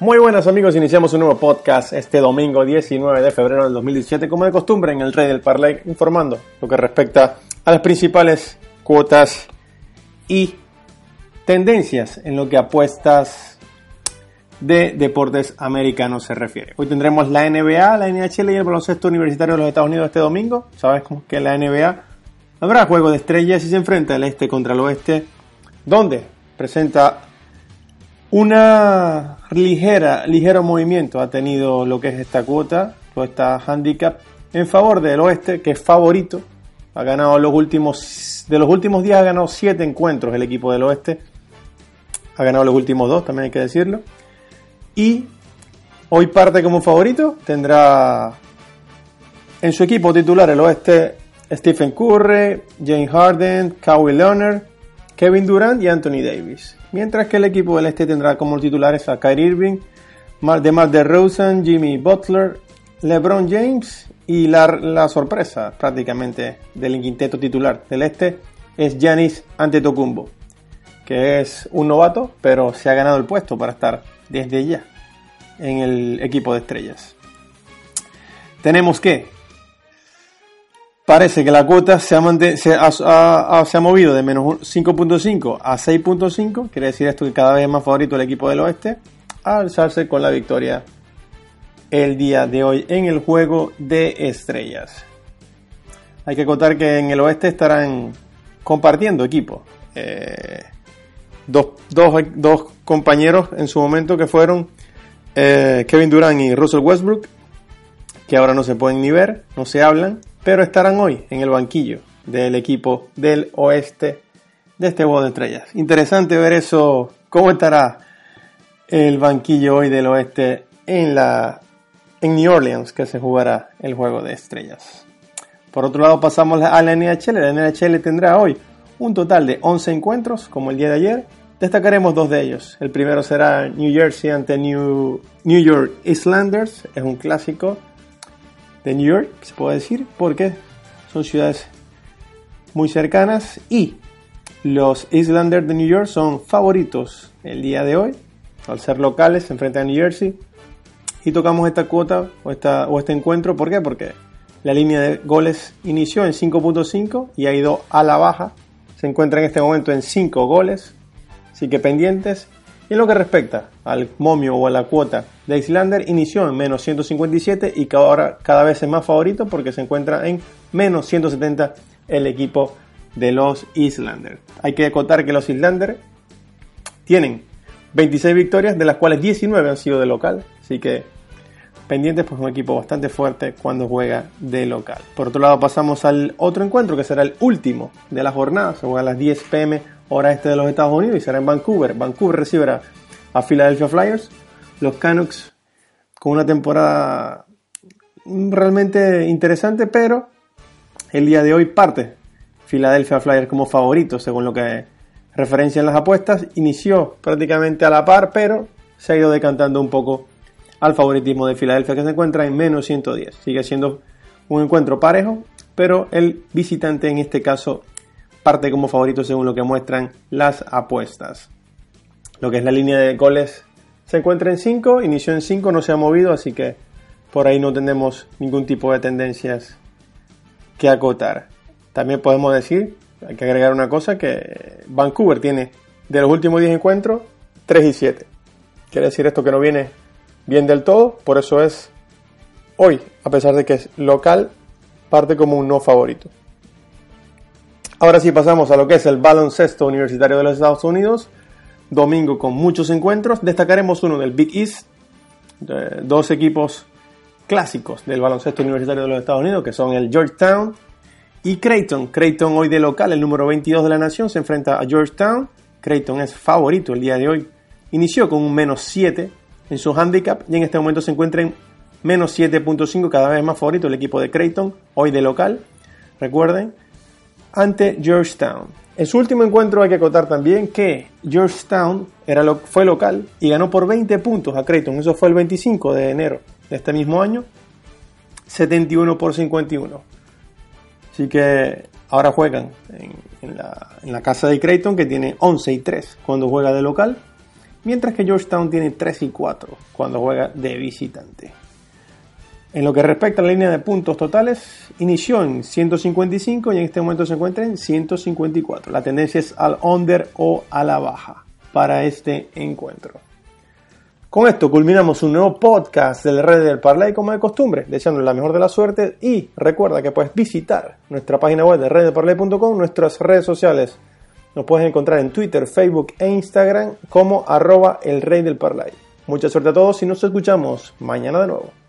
Muy buenas amigos, iniciamos un nuevo podcast este domingo 19 de febrero del 2017, como de costumbre en el Rey del Parlay, informando lo que respecta a las principales cuotas y tendencias en lo que apuestas de deportes americanos se refiere. Hoy tendremos la NBA, la NHL y el baloncesto universitario de los Estados Unidos este domingo. Sabes que la NBA habrá juego de estrellas y se enfrenta el este contra el oeste, donde presenta una ligera, ligero movimiento ha tenido lo que es esta cuota, esta handicap, en favor del oeste, que es favorito. Ha ganado los últimos, de los últimos días ha ganado 7 encuentros el equipo del oeste. Ha ganado los últimos dos, también hay que decirlo. Y hoy parte como favorito. Tendrá en su equipo titular el oeste Stephen Curry, Jane Harden, Kawhi Leonard, Kevin Durant y Anthony Davis. Mientras que el equipo del este tendrá como titulares a Kyrie Irving, DeMar DeRozan, Jimmy Butler, LeBron James y la, sorpresa prácticamente del quinteto titular del este es Giannis Antetokounmpo, que es un novato, pero se ha ganado el puesto para estar desde ya en el equipo de estrellas. Tenemos que parece que la cuota se ha, se ha, movido de menos 5.5 a 6.5. Quiere decir esto que cada vez es más favorito el equipo del oeste. A alzarse con la victoria el día de hoy en el juego de estrellas. Hay que contar que en el oeste estarán compartiendo equipo. Eh, dos, compañeros en su momento que fueron eh, Kevin Durant y Russell Westbrook, que ahora no se pueden ni ver, no se hablan pero estarán hoy en el banquillo del equipo del oeste de este juego de estrellas. Interesante ver eso, cómo estará el banquillo hoy del oeste en la en New Orleans que se jugará el juego de estrellas. Por otro lado pasamos a la NHL. La NHL tendrá hoy un total de 11 encuentros como el día de ayer. Destacaremos dos de ellos. El primero será New Jersey ante New, New York Islanders. Es un clásico de New York, se puede decir, porque son ciudades muy cercanas y los Islanders de New York son favoritos el día de hoy, al ser locales, se enfrentan a New Jersey. Y tocamos esta cuota o, esta, o este encuentro, ¿por qué? Porque la línea de goles inició en 5.5 y ha ido a la baja. Se encuentra en este momento en 5 goles, así que pendientes. Y en lo que respecta al momio o a la cuota de Islander, inició en menos 157 y que ahora cada vez es más favorito porque se encuentra en menos 170 el equipo de los Islanders. Hay que acotar que los Islanders tienen 26 victorias, de las cuales 19 han sido de local, así que pendientes pues un equipo bastante fuerte cuando juega de local. Por otro lado pasamos al otro encuentro que será el último de la jornada, se juega a las 10 pm hora este de los Estados Unidos y será en Vancouver. Vancouver recibirá a Philadelphia Flyers, los Canucks con una temporada realmente interesante, pero el día de hoy parte Philadelphia Flyers como favorito, según lo que referencian las apuestas. Inició prácticamente a la par, pero se ha ido decantando un poco al favoritismo de Filadelfia, que se encuentra en menos 110. Sigue siendo un encuentro parejo, pero el visitante en este caso parte como favorito según lo que muestran las apuestas. Lo que es la línea de goles se encuentra en 5, inició en 5, no se ha movido, así que por ahí no tenemos ningún tipo de tendencias que acotar. También podemos decir, hay que agregar una cosa, que Vancouver tiene de los últimos 10 encuentros 3 y 7. Quiere decir esto que no viene bien del todo, por eso es hoy, a pesar de que es local, parte como un no favorito. Ahora sí pasamos a lo que es el baloncesto universitario de los Estados Unidos. Domingo con muchos encuentros. Destacaremos uno del Big East, dos equipos clásicos del baloncesto universitario de los Estados Unidos, que son el Georgetown Y Creighton, Creighton hoy de local, el número 22 de la nación, se enfrenta a Georgetown. Creighton es favorito el día de hoy. Inició con un menos 7 en su handicap y en este momento se encuentra en menos 7.5, cada vez más favorito el equipo de Creighton, hoy de local. Recuerden, ante Georgetown. En su último encuentro hay que acotar también que Georgetown fue local y ganó por 20 puntos a Creighton. Eso fue el 25 de enero de este mismo año. 71 por 51. Así que ahora juegan en, la, casa de Creighton que tiene 11 y 3 cuando juega de local, mientras que Georgetown tiene 3 y 4 cuando juega de visitante. En lo que respecta a la línea de puntos totales, inició en 155 y en este momento se encuentra en 154. La tendencia es al under o a la baja para este encuentro. Con esto culminamos un nuevo podcast del Red del Parlay como de costumbre, deseándole la mejor de la suerte y recuerda que puedes visitar nuestra página web de reddelparlay.com, nuestras redes sociales. Nos puedes encontrar en Twitter, Facebook e Instagram como arroba el rey del parlay. Mucha suerte a todos y nos escuchamos mañana de nuevo.